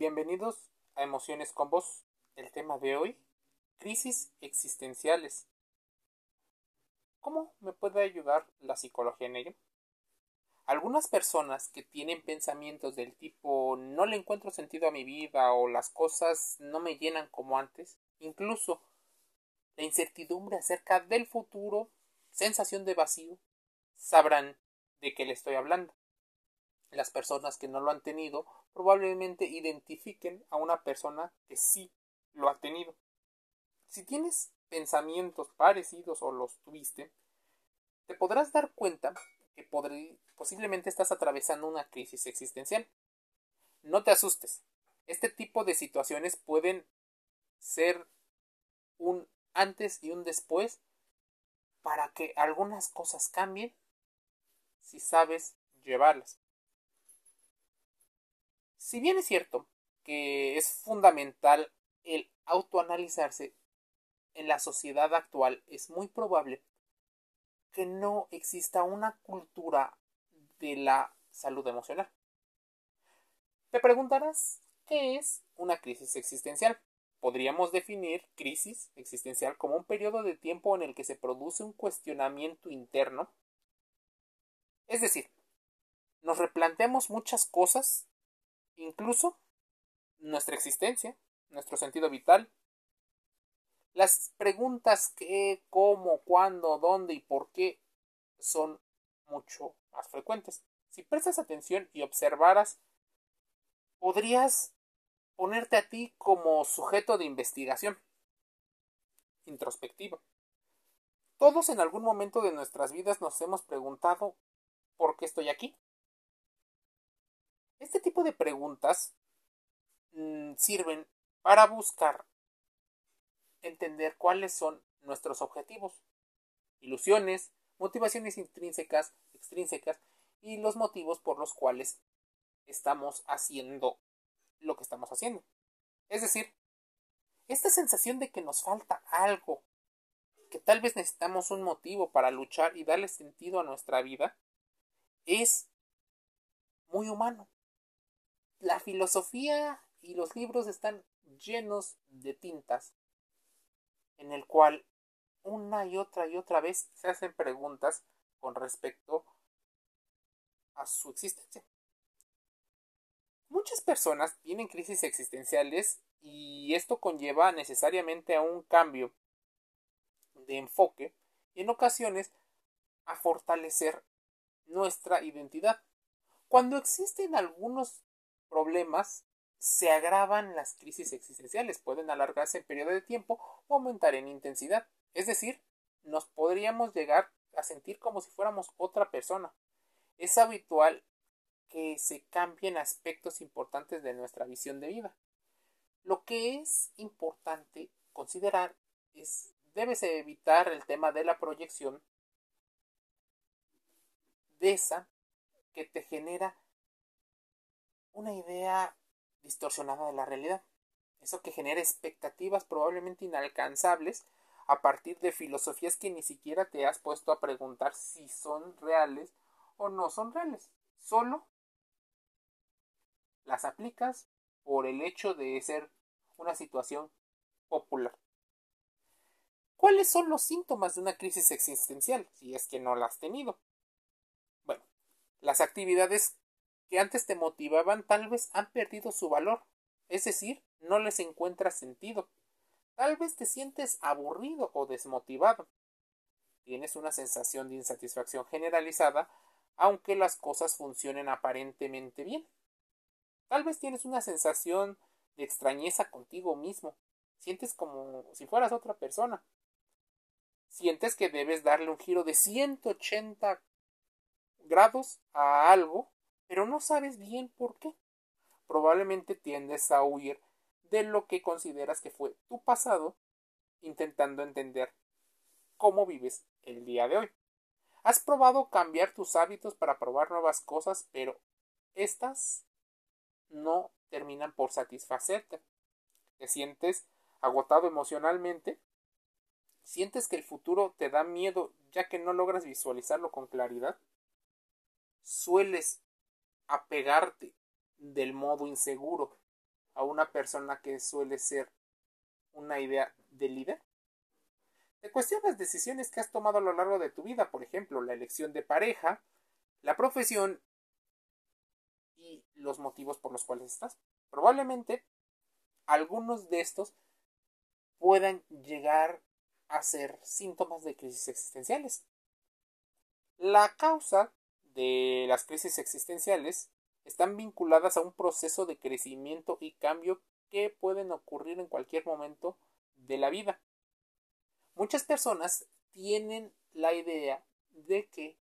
Bienvenidos a Emociones con Vos. El tema de hoy, crisis existenciales. ¿Cómo me puede ayudar la psicología en ello? Algunas personas que tienen pensamientos del tipo no le encuentro sentido a mi vida o las cosas no me llenan como antes, incluso la incertidumbre acerca del futuro, sensación de vacío, sabrán de qué le estoy hablando. Las personas que no lo han tenido probablemente identifiquen a una persona que sí lo ha tenido. Si tienes pensamientos parecidos o los tuviste, te podrás dar cuenta que posiblemente estás atravesando una crisis existencial. No te asustes. Este tipo de situaciones pueden ser un antes y un después para que algunas cosas cambien si sabes llevarlas. Si bien es cierto que es fundamental el autoanalizarse en la sociedad actual, es muy probable que no exista una cultura de la salud emocional. Te preguntarás, ¿qué es una crisis existencial? Podríamos definir crisis existencial como un periodo de tiempo en el que se produce un cuestionamiento interno. Es decir, nos replanteamos muchas cosas incluso nuestra existencia, nuestro sentido vital. Las preguntas qué, cómo, cuándo, dónde y por qué son mucho más frecuentes. Si prestas atención y observaras, podrías ponerte a ti como sujeto de investigación introspectiva. Todos en algún momento de nuestras vidas nos hemos preguntado ¿por qué estoy aquí? Este tipo de preguntas mm, sirven para buscar entender cuáles son nuestros objetivos, ilusiones, motivaciones intrínsecas, extrínsecas y los motivos por los cuales estamos haciendo lo que estamos haciendo. Es decir, esta sensación de que nos falta algo, que tal vez necesitamos un motivo para luchar y darle sentido a nuestra vida, es muy humano la filosofía y los libros están llenos de tintas en el cual una y otra y otra vez se hacen preguntas con respecto a su existencia. Muchas personas tienen crisis existenciales y esto conlleva necesariamente a un cambio de enfoque y en ocasiones a fortalecer nuestra identidad. Cuando existen algunos problemas se agravan las crisis existenciales, pueden alargarse en periodo de tiempo o aumentar en intensidad. Es decir, nos podríamos llegar a sentir como si fuéramos otra persona. Es habitual que se cambien aspectos importantes de nuestra visión de vida. Lo que es importante considerar es debes evitar el tema de la proyección de esa que te genera una idea distorsionada de la realidad. Eso que genera expectativas probablemente inalcanzables a partir de filosofías que ni siquiera te has puesto a preguntar si son reales o no son reales. Solo las aplicas por el hecho de ser una situación popular. ¿Cuáles son los síntomas de una crisis existencial si es que no la has tenido? Bueno, las actividades que antes te motivaban tal vez han perdido su valor, es decir, no les encuentras sentido. Tal vez te sientes aburrido o desmotivado. Tienes una sensación de insatisfacción generalizada, aunque las cosas funcionen aparentemente bien. Tal vez tienes una sensación de extrañeza contigo mismo. Sientes como si fueras otra persona. Sientes que debes darle un giro de 180 grados a algo pero no sabes bien por qué. Probablemente tiendes a huir de lo que consideras que fue tu pasado, intentando entender cómo vives el día de hoy. Has probado cambiar tus hábitos para probar nuevas cosas, pero estas no terminan por satisfacerte. Te sientes agotado emocionalmente, sientes que el futuro te da miedo ya que no logras visualizarlo con claridad, sueles apegarte del modo inseguro. a una persona que suele ser una idea de líder? Te cuestionas decisiones que has tomado a lo largo de tu vida, por ejemplo, la elección de pareja, la profesión y los motivos por los cuales estás. Probablemente algunos de estos puedan llegar a ser síntomas de crisis existenciales. La causa las crisis existenciales están vinculadas a un proceso de crecimiento y cambio que pueden ocurrir en cualquier momento de la vida. Muchas personas tienen la idea de que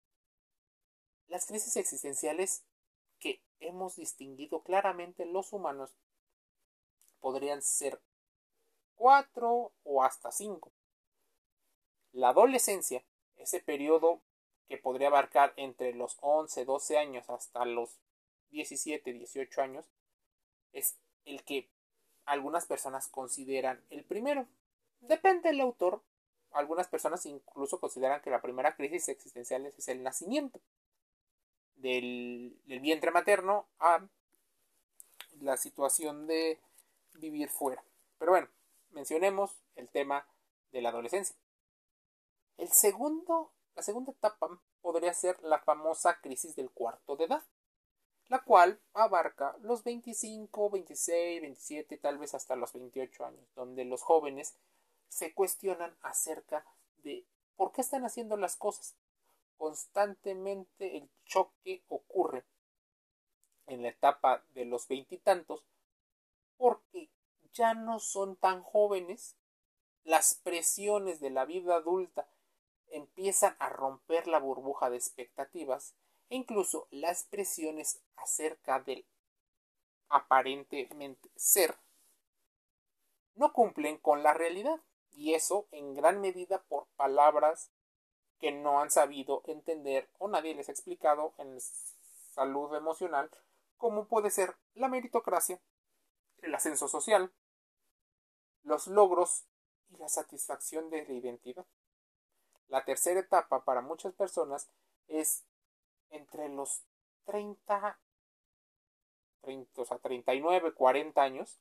las crisis existenciales que hemos distinguido claramente los humanos podrían ser cuatro o hasta cinco. La adolescencia, ese periodo que podría abarcar entre los 11, 12 años hasta los 17, 18 años, es el que algunas personas consideran el primero. Depende del autor. Algunas personas incluso consideran que la primera crisis existencial es el nacimiento del, del vientre materno a la situación de vivir fuera. Pero bueno, mencionemos el tema de la adolescencia. El segundo, la segunda etapa podría ser la famosa crisis del cuarto de edad, la cual abarca los 25, 26, 27, tal vez hasta los 28 años, donde los jóvenes se cuestionan acerca de por qué están haciendo las cosas. Constantemente el choque ocurre en la etapa de los veintitantos porque ya no son tan jóvenes, las presiones de la vida adulta empiezan a romper la burbuja de expectativas e incluso las presiones acerca del aparentemente ser no cumplen con la realidad y eso en gran medida por palabras que no han sabido entender o nadie les ha explicado en salud emocional como puede ser la meritocracia, el ascenso social, los logros y la satisfacción de la identidad. La tercera etapa para muchas personas es entre los 30, 30 o sea, 39, 40 años,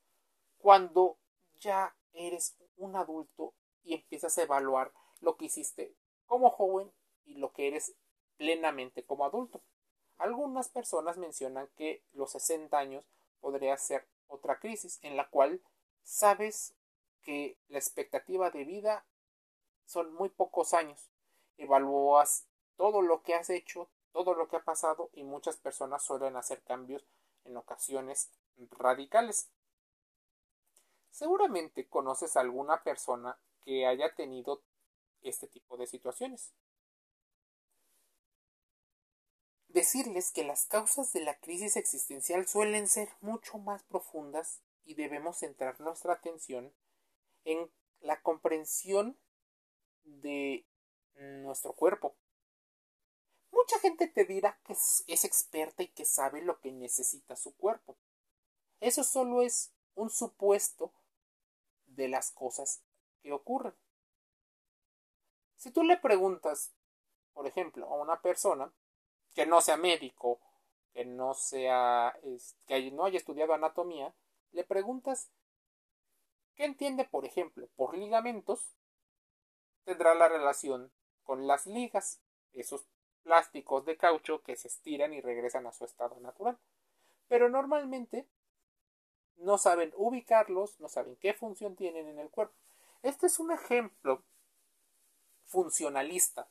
cuando ya eres un adulto y empiezas a evaluar lo que hiciste como joven y lo que eres plenamente como adulto. Algunas personas mencionan que los 60 años podría ser otra crisis en la cual sabes que la expectativa de vida son muy pocos años. Evalúas todo lo que has hecho, todo lo que ha pasado y muchas personas suelen hacer cambios en ocasiones radicales. Seguramente conoces a alguna persona que haya tenido este tipo de situaciones. Decirles que las causas de la crisis existencial suelen ser mucho más profundas y debemos centrar nuestra atención en la comprensión de nuestro cuerpo. Mucha gente te dirá que es, experta y que sabe lo que necesita su cuerpo. Eso solo es un supuesto de las cosas que ocurren. Si tú le preguntas, por ejemplo, a una persona que no sea médico, que no sea, que no haya estudiado anatomía, le preguntas ¿qué entiende, por ejemplo, por ligamentos, tendrá la relación con las ligas, esos plásticos de caucho que se estiran y regresan a su estado natural. Pero normalmente no saben ubicarlos, no saben qué función tienen en el cuerpo. Este es un ejemplo funcionalista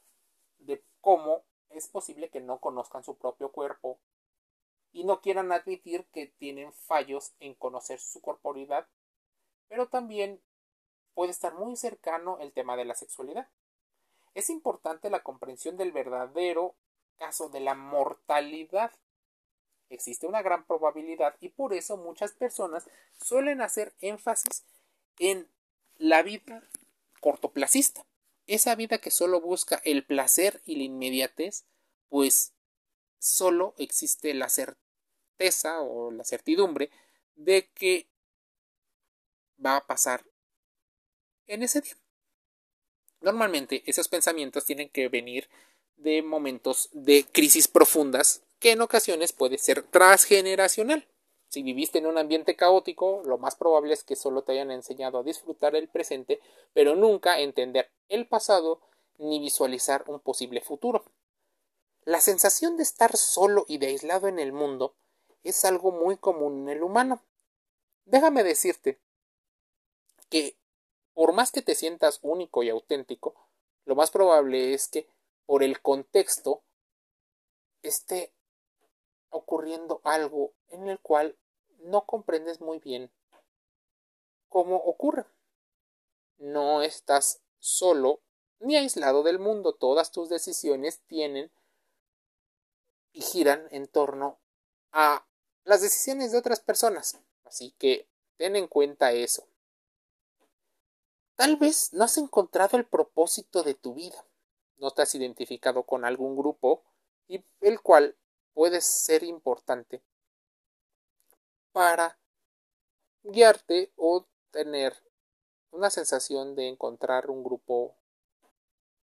de cómo es posible que no conozcan su propio cuerpo y no quieran admitir que tienen fallos en conocer su corporalidad, pero también puede estar muy cercano el tema de la sexualidad. Es importante la comprensión del verdadero caso de la mortalidad. Existe una gran probabilidad y por eso muchas personas suelen hacer énfasis en la vida cortoplacista. Esa vida que solo busca el placer y la inmediatez, pues solo existe la certeza o la certidumbre de que va a pasar en ese día. Normalmente esos pensamientos tienen que venir de momentos de crisis profundas que en ocasiones puede ser transgeneracional. Si viviste en un ambiente caótico, lo más probable es que solo te hayan enseñado a disfrutar el presente, pero nunca entender el pasado ni visualizar un posible futuro. La sensación de estar solo y de aislado en el mundo es algo muy común en el humano. Déjame decirte que por más que te sientas único y auténtico, lo más probable es que por el contexto esté ocurriendo algo en el cual no comprendes muy bien cómo ocurre. No estás solo ni aislado del mundo. Todas tus decisiones tienen y giran en torno a las decisiones de otras personas. Así que ten en cuenta eso. Tal vez no has encontrado el propósito de tu vida. No te has identificado con algún grupo y el cual puede ser importante para guiarte o tener una sensación de encontrar un grupo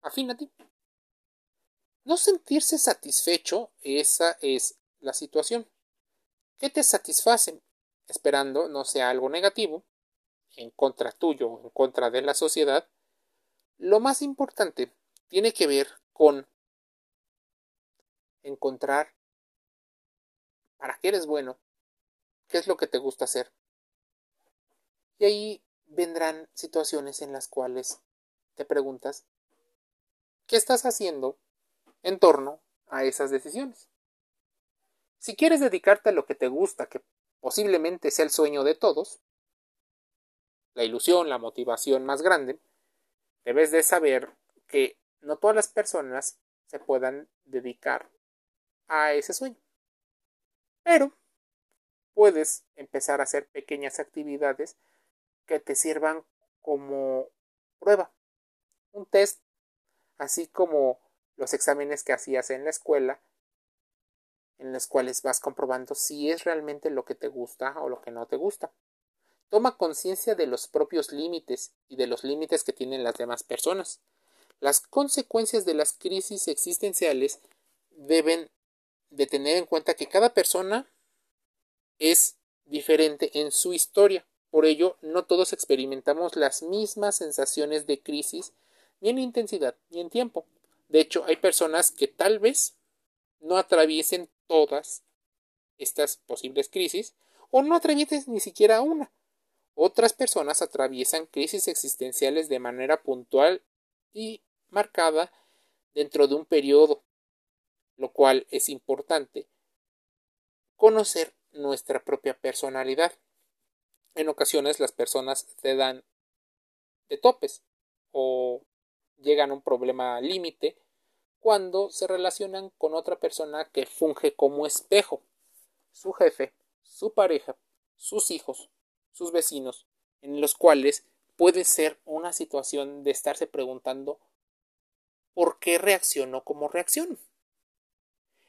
afín a ti. No sentirse satisfecho, esa es la situación. ¿Qué te satisface? Esperando no sea algo negativo, en contra tuyo, en contra de la sociedad. Lo más importante tiene que ver con encontrar para qué eres bueno qué es lo que te gusta hacer. Y ahí vendrán situaciones en las cuales te preguntas, ¿qué estás haciendo en torno a esas decisiones? Si quieres dedicarte a lo que te gusta, que posiblemente sea el sueño de todos, la ilusión, la motivación más grande, debes de saber que no todas las personas se puedan dedicar a ese sueño. Pero puedes empezar a hacer pequeñas actividades que te sirvan como prueba, un test, así como los exámenes que hacías en la escuela, en los cuales vas comprobando si es realmente lo que te gusta o lo que no te gusta. Toma conciencia de los propios límites y de los límites que tienen las demás personas. Las consecuencias de las crisis existenciales deben de tener en cuenta que cada persona es diferente en su historia. Por ello, no todos experimentamos las mismas sensaciones de crisis, ni en intensidad, ni en tiempo. De hecho, hay personas que tal vez no atraviesen todas estas posibles crisis, o no atraviesen ni siquiera una. Otras personas atraviesan crisis existenciales de manera puntual y marcada dentro de un periodo, lo cual es importante conocer nuestra propia personalidad. En ocasiones las personas se dan de topes o llegan a un problema límite cuando se relacionan con otra persona que funge como espejo. Su jefe, su pareja, sus hijos, sus vecinos, en los cuales puede ser una situación de estarse preguntando por qué reaccionó como reaccionó.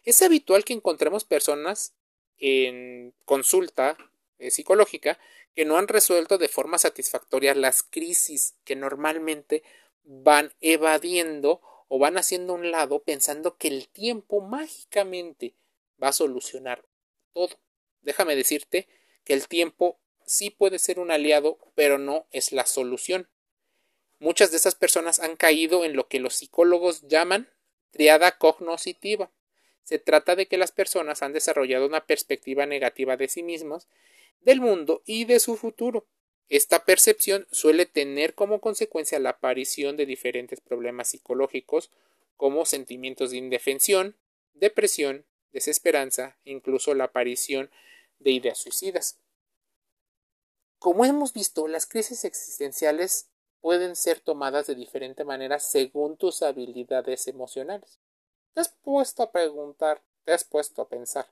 Es habitual que encontremos personas en consulta eh, psicológica que no han resuelto de forma satisfactoria las crisis que normalmente van evadiendo o van haciendo un lado pensando que el tiempo mágicamente va a solucionar todo. Déjame decirte que el tiempo sí puede ser un aliado, pero no es la solución. Muchas de esas personas han caído en lo que los psicólogos llaman triada cognoscitiva. Se trata de que las personas han desarrollado una perspectiva negativa de sí mismos, del mundo y de su futuro. Esta percepción suele tener como consecuencia la aparición de diferentes problemas psicológicos como sentimientos de indefensión, depresión, desesperanza, incluso la aparición de ideas suicidas. Como hemos visto, las crisis existenciales pueden ser tomadas de diferente manera según tus habilidades emocionales. ¿Te has puesto a preguntar, te has puesto a pensar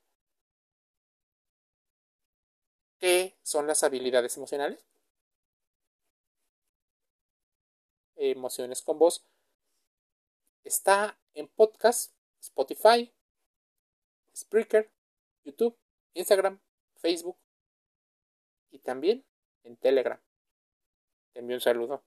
qué son las habilidades emocionales? Emociones con voz. Está en podcast, Spotify, Spreaker, YouTube, Instagram, Facebook y también en Telegram. Te envío un saludo.